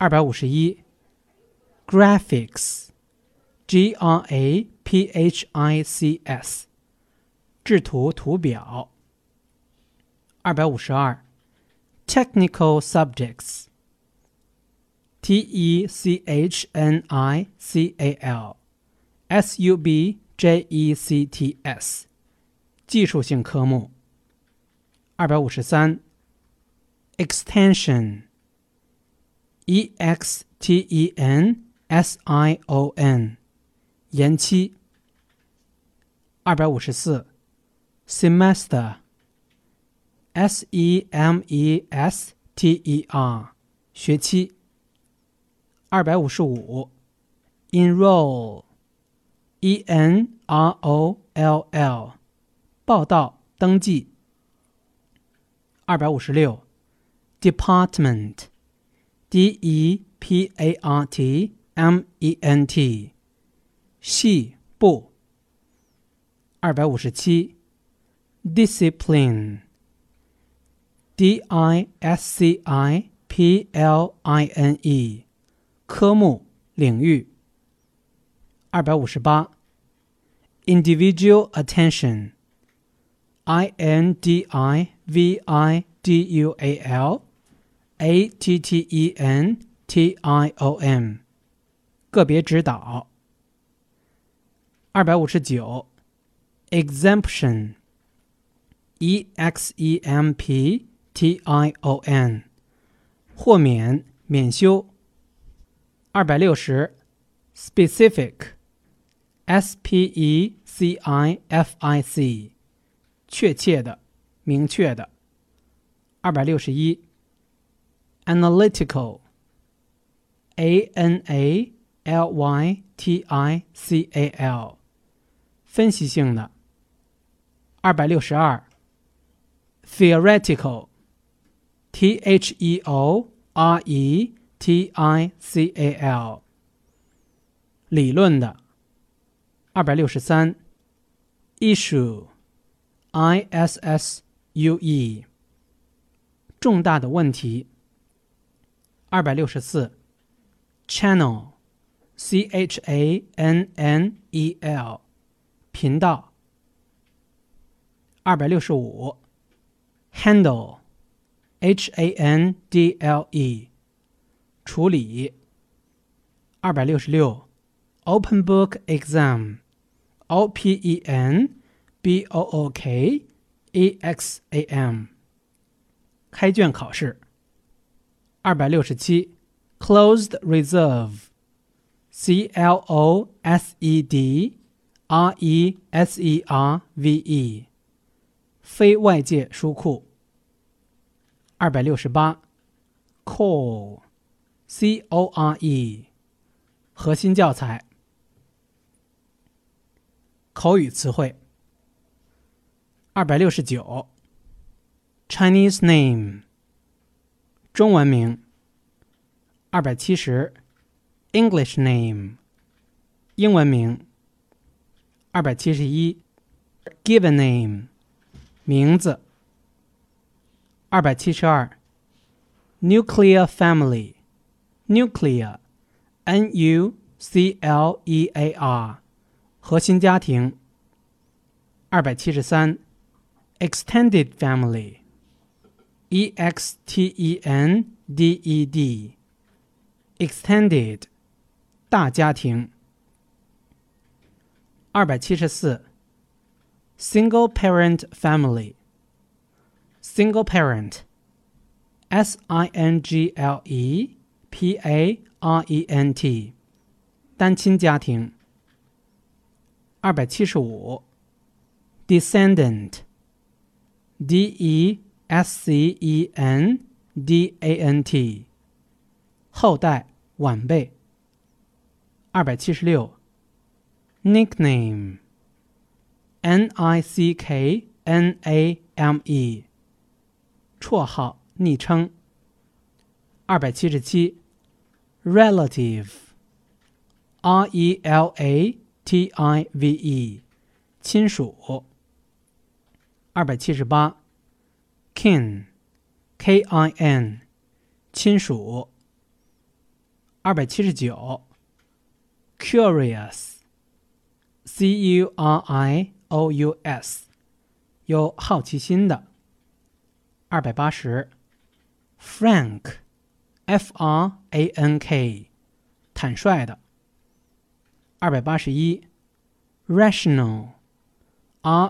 二百五十一，graphics，g r a p h i c s，制图图表。二百五十二，technical subjects，t e c h n i c a l s u b j e c t s，技术性科目。二百五十三，extension。 E x t e n s i o n，延期。二百五十四，semester，s e m e s t e r，学期。二百五十五，enroll，e n r o l l，报到登记。二百五十六，department。D E P A R T M E N T，系部。二百五十七，discipline，D I S C I P L I N E，科目领域。二百五十八，individual attention，I N D I V I D U A L。 a t t e n t i o n，个别指导。二百五十九，exemption，e x e m p t i o n，豁免、免修。二百六十，specific，s p e c i f i c，确切的、明确的。二百六十一。analytical, a n a l y t i c a l，分析性的。二百六十二，theoretical, t h e o r e t i c a l，理论的。二百六十三，issue, i s s u e，重大的问题。 二百六十四，channel，c h a n n e l，频道。二百六十五，handle，h a n d l e，处理。二百六十六，open book exam，o p e n b o o k e x a m，开卷考试。 二百六十七，closed reserve，c l o s e d r e s e r v e，非外界书库。二百六十八，core，c o r e，核心教材。口语词汇。二百六十九，Chinese name。中文名。二百七十，English name，英文名。二百七十一，Given name，名字。二百七十二，Nuclear family，Nuclear，N U C L E A R，核心家庭。二百七十三，Extended family。 e x t e n d e d，extended，大家庭。二百七十四，single parent family，single parent，s i n g l e p a r e n t，单亲家庭。二百七十五，descendant，d e。 S C E N D A N T，后代、晚辈。二百七十六，nickname，N I C K N A M E，绰号、昵称。二百七十七，relative，R E L A T I V E，亲属。二百七十八。Kin，k i n，亲属。二百七十九，curious，c u r i o u s，有好奇心的。二百八十，frank，f r a n k，坦率的。二百八十一，rational，r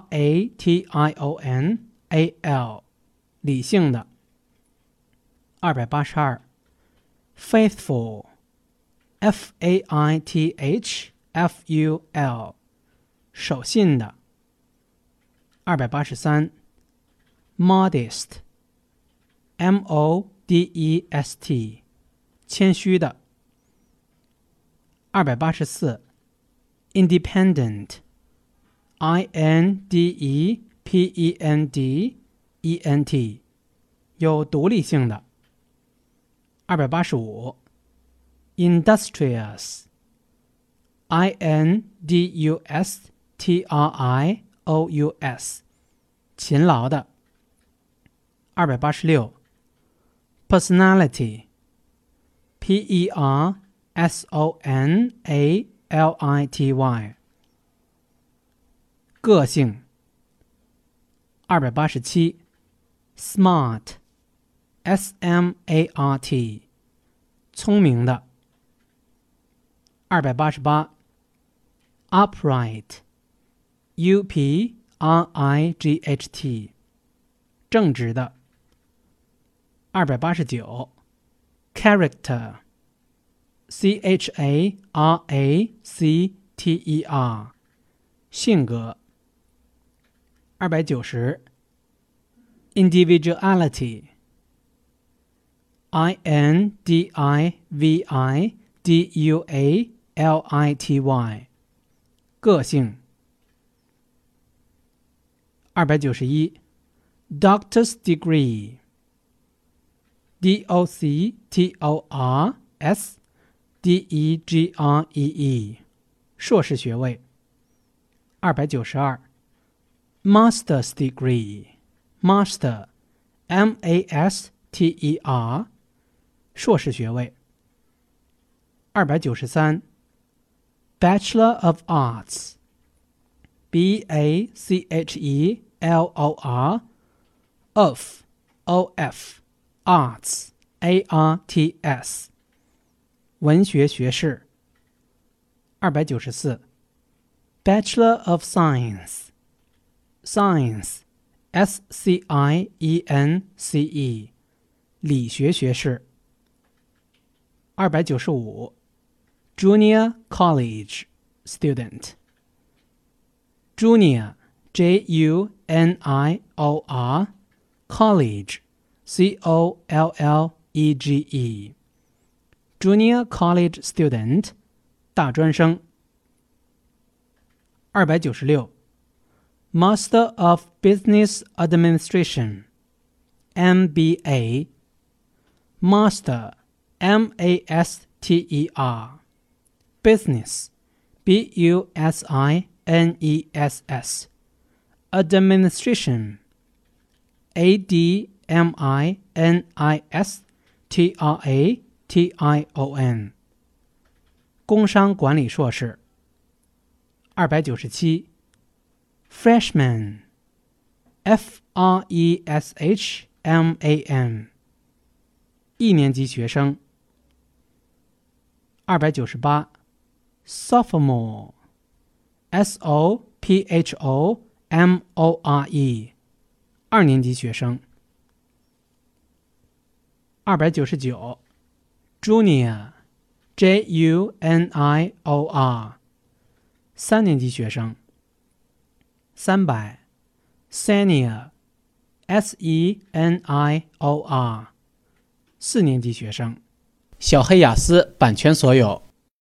a t i o n a l，理性的。二百八十二，faithful，f a i t h f u l，守信的。二百八十三，modest，m o d e s t，谦虚的。二百八十四，independent，i n d e p e n d e n t，有独立性的。二百八十五，industrious，i n d u s t r i o u s，勤劳的。二百八十六，personality，p e r s o n a l i t y，个性。二百八十七，smart。S M A R T，聪明的。二百八十八，upright，U P R I G H T，正直的。二百八十九，character，C H A R A C T E R，性格。二百九十 ，individuality。I N D I V I D U A L I T Y，个性。二百九十一，Doctor's degree，D O C T O R S D E G R E E，硕士学位。二百九十二，Master's Master，M-A-S-T-E-R，。硕士学位。二百九十三，Bachelor of Arts，B A C H E L O R，of O F Arts A R T S，文学学士。二百九十四，Bachelor of Science，Science Science，理学学士。二百九十五，Junior College Student。Junior J U N I O R College C O L L E G E Junior College Student 大专生。二百九十六 ，Master of Business Administration M B A Master M A S T E R，business, B U S I N E S S, administration, A D M I N I S T R A T I O N，工商管理硕士。二百九十七 ，freshman，F R E S H M A N，一年级学生。二百九十八，sophomore，s o p h o m o r e，二年级学生。二百九十九，junior，j u n i o r，三年级学生。三百，senior，s e n i o r，四年级学生。小黑雅思版权所有。